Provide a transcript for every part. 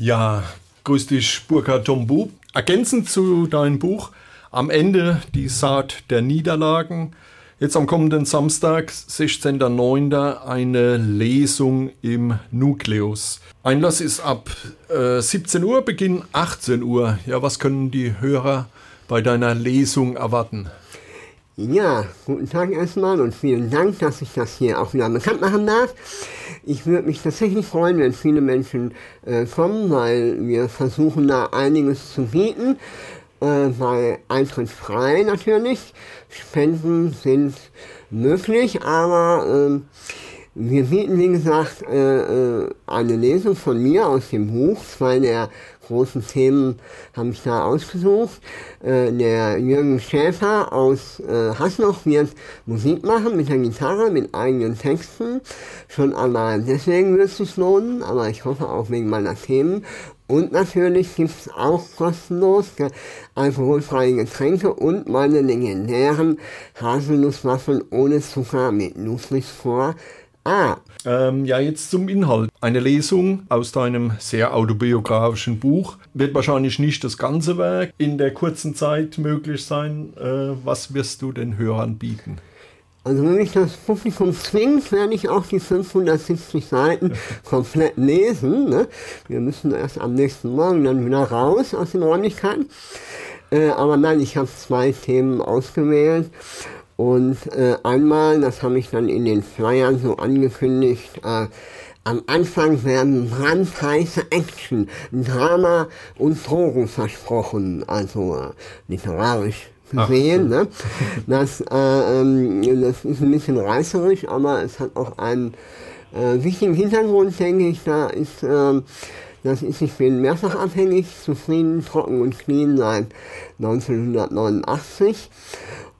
Ja, grüß dich, Burkhard Tombu. Ergänzend zu deinem Buch Am Ende die Saat der Niederlagen. Jetzt am kommenden Samstag, 16.09., eine Lesung im Nukleus. Einlass ist ab äh, 17 Uhr, Beginn 18 Uhr. Ja, was können die Hörer bei deiner Lesung erwarten? Ja, guten Tag erstmal und vielen Dank, dass ich das hier auch wieder bekannt machen darf. Ich würde mich tatsächlich freuen, wenn viele Menschen äh, kommen, weil wir versuchen da einiges zu bieten. Äh, bei Eintritt frei natürlich. Spenden sind möglich, aber äh, wir bieten, wie gesagt, äh, äh, eine Lesung von mir aus dem Buch. Zwei der großen Themen habe ich da ausgesucht. Äh, der Jürgen Schäfer aus Hasloch wird Musik machen mit der Gitarre, mit eigenen Texten. Schon allein deswegen wird es sich lohnen, aber ich hoffe auch wegen meiner Themen. Und natürlich gibt es auch kostenlos alkoholfreie Getränke und meine legendären Haselnusswaffeln ohne Zucker mit Nusslichsvor Ah. Ähm, ja, jetzt zum Inhalt. Eine Lesung aus deinem sehr autobiografischen Buch wird wahrscheinlich nicht das ganze Werk in der kurzen Zeit möglich sein. Äh, was wirst du den Hörern bieten? Also wenn mich das Publikum zwingt, werde ich auch die 570 Seiten komplett lesen. Ne? Wir müssen erst am nächsten Morgen dann wieder raus aus den Räumlichkeiten. Äh, aber nein, ich habe zwei Themen ausgewählt. Und äh, einmal, das habe ich dann in den Flyern so angekündigt, äh, am Anfang werden brandheiße Action, Drama und Drogen versprochen, also äh, literarisch gesehen. Ne? Das, äh, ähm, das ist ein bisschen reißerisch, aber es hat auch einen äh, wichtigen Hintergrund, denke ich. Da ist, äh, das ist, ich bin mehrfach abhängig, zufrieden, trocken und clean seit 1989.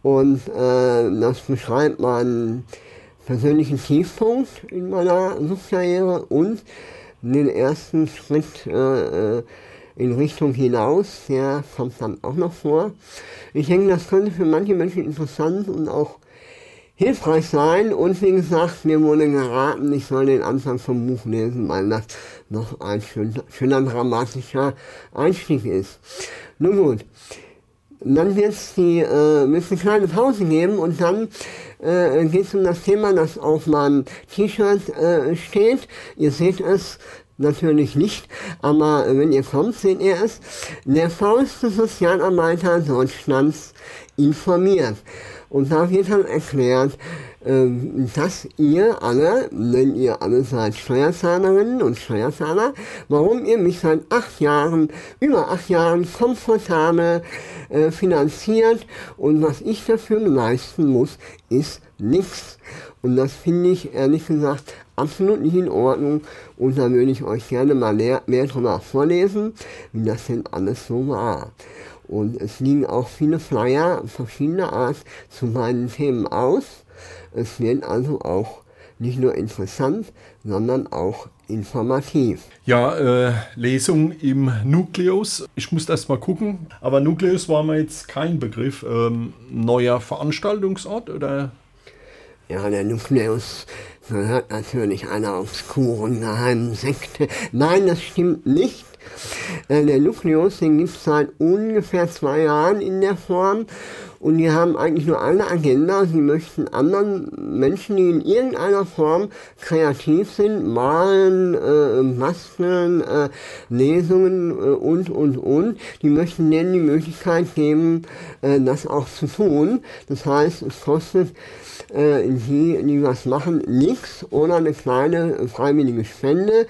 Und äh, das beschreibt meinen persönlichen Tiefpunkt in meiner Suchtkarriere und den ersten Schritt äh, äh, in Richtung hinaus, der kommt dann auch noch vor. Ich denke, das könnte für manche Menschen interessant und auch hilfreich sein. Und wie gesagt, mir wurde geraten, ich soll den Anfang vom Buch lesen, weil das noch ein schöner, schöner dramatischer Einstieg ist. Nun gut, dann wird es die, äh, eine kleine Pause geben und dann äh, geht es um das Thema, das auf meinem T-Shirt äh, steht. Ihr seht es natürlich nicht, aber wenn ihr kommt, seht ihr es. Der faulste Sozialarbeiter Deutschlands informiert. Und da wird dann erklärt, ähm, dass ihr alle, wenn ihr alle seid Steuerzahlerinnen und Steuerzahler, warum ihr mich seit acht Jahren, über acht Jahren komfortabel äh, finanziert und was ich dafür leisten muss, ist nichts. Und das finde ich ehrlich gesagt absolut nicht in Ordnung und da würde ich euch gerne mal mehr, mehr darüber vorlesen, wie das denn alles so war. Und es liegen auch viele Flyer verschiedener Art zu meinen Themen aus. Es wird also auch nicht nur interessant, sondern auch informativ. Ja, äh, Lesung im Nukleus. Ich muss erst mal gucken. Aber Nukleus war mir jetzt kein Begriff. Ähm, neuer Veranstaltungsort oder? Ja, der Nukleus gehört natürlich einer obskuren geheimen Sekte. Nein, das stimmt nicht. Äh, der Nukleus, den gibt es seit ungefähr zwei Jahren in der Form und die haben eigentlich nur eine Agenda. Sie möchten anderen Menschen, die in irgendeiner Form kreativ sind, malen, äh, basteln, äh, Lesungen äh, und, und, und, die möchten denen die Möglichkeit geben, äh, das auch zu tun. Das heißt, es kostet äh, die, die was machen, nichts oder eine kleine freiwillige Spende.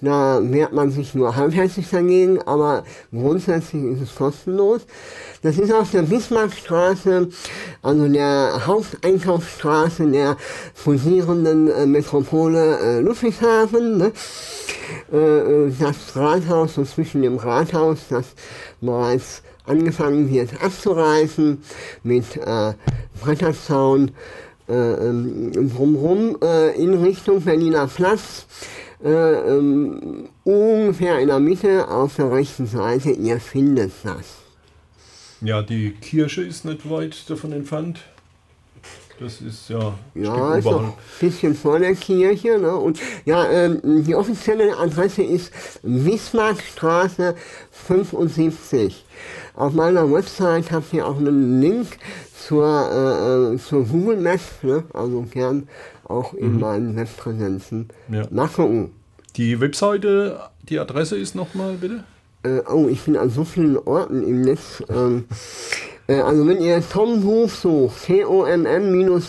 Da wehrt man sich nur halbherzig dagegen, aber grundsätzlich ist es kostenlos. Das ist auf der Bismarckstraße, also der Haupteinkaufsstraße der fusierenden äh, Metropole äh, Ludwigshafen. Ne? Äh, äh, das Rathaus, so zwischen dem Rathaus, das bereits angefangen wird abzureißen mit äh, Bretterzaun drumherum äh, in Richtung Berliner Platz äh, ähm, ungefähr in der Mitte auf der rechten Seite, ihr findet das. Ja, die Kirche ist nicht weit davon entfernt. Das ist ja ein Ja, Stück ein bisschen vor der Kirche. Ne? Und ja, ähm, die offizielle Adresse ist Bismarckstraße 75. Auf meiner Website habt ihr auch einen Link zur, äh, äh, zur Google Maps, ne? also gern auch in meinen Webpräsenzen Ja. nachgucken. Die Webseite, die Adresse ist nochmal bitte? Äh, oh, ich bin an so vielen Orten im Netz. Ähm, äh, also wenn ihr Tom Buch sucht, T-O-M-M-B-U-B,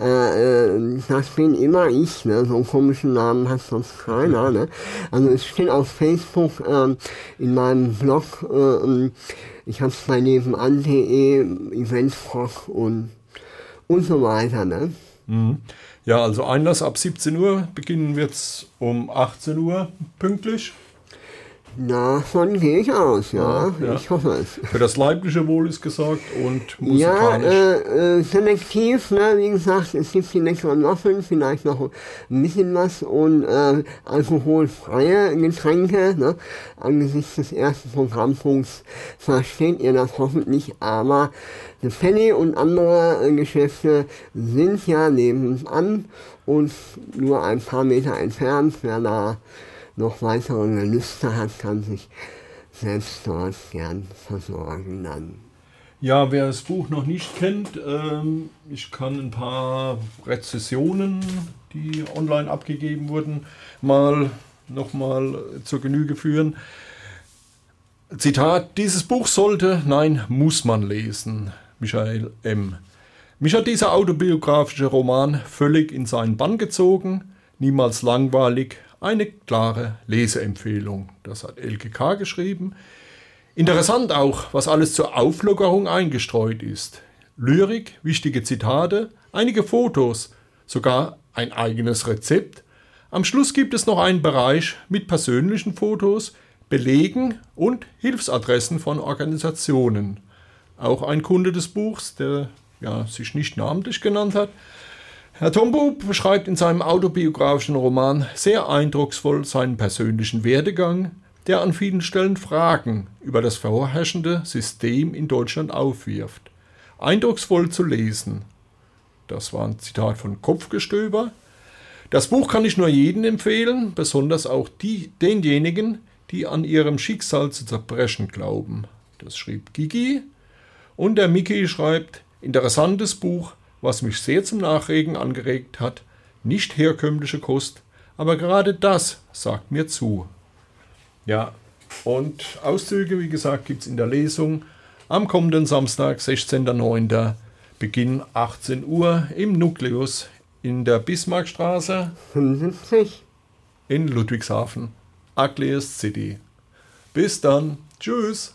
äh, äh, das bin immer ich, ne? So einen komischen Namen hat sonst keiner, ne? Also es steht auf Facebook, ähm, in meinem Blog, äh, ich hab's bei nebenan.de, Eventfrock und, und so weiter, ne? Mhm. Ja, also Einlass ab 17 Uhr, beginnen wird's um 18 Uhr pünktlich. Davon gehe ich aus, ja. Ja, ja. Ich hoffe es. Für das leibliche Wohl ist gesagt und Ja, musikalisch. äh, äh, selektiv, ne, wie gesagt, es gibt die leckeren Waffeln, vielleicht noch ein bisschen was und äh, alkoholfreie Getränke. Ne. Angesichts des ersten Programmpunkts versteht ihr das hoffentlich, aber The Penny und andere äh, Geschäfte sind ja nebenan und nur ein paar Meter entfernt. Wer da noch weitere Gelüste hat, kann sich selbst dort gern versorgen dann. Ja, wer das Buch noch nicht kennt, ähm, ich kann ein paar Rezessionen, die online abgegeben wurden, mal nochmal zur Genüge führen. Zitat, dieses Buch sollte, nein, muss man lesen. Michael M. Mich hat dieser autobiografische Roman völlig in seinen Bann gezogen, niemals langweilig, eine klare Leseempfehlung. Das hat LGK geschrieben. Interessant auch, was alles zur Auflockerung eingestreut ist. Lyrik, wichtige Zitate, einige Fotos, sogar ein eigenes Rezept. Am Schluss gibt es noch einen Bereich mit persönlichen Fotos, Belegen und Hilfsadressen von Organisationen. Auch ein Kunde des Buchs, der ja, sich nicht namentlich genannt hat, Herr Tombo beschreibt in seinem autobiografischen Roman sehr eindrucksvoll seinen persönlichen Werdegang, der an vielen Stellen Fragen über das vorherrschende System in Deutschland aufwirft. Eindrucksvoll zu lesen. Das war ein Zitat von Kopfgestöber. Das Buch kann ich nur jedem empfehlen, besonders auch die, denjenigen, die an ihrem Schicksal zu zerbrechen glauben. Das schrieb Gigi. Und der Mickey schreibt, interessantes Buch, was mich sehr zum Nachregen angeregt hat. Nicht herkömmliche Kost, aber gerade das sagt mir zu. Ja, und Auszüge, wie gesagt, gibt es in der Lesung am kommenden Samstag, 16.09. Beginn 18 Uhr im Nukleus in der Bismarckstraße 75. in Ludwigshafen. Ugliest City. Bis dann. Tschüss.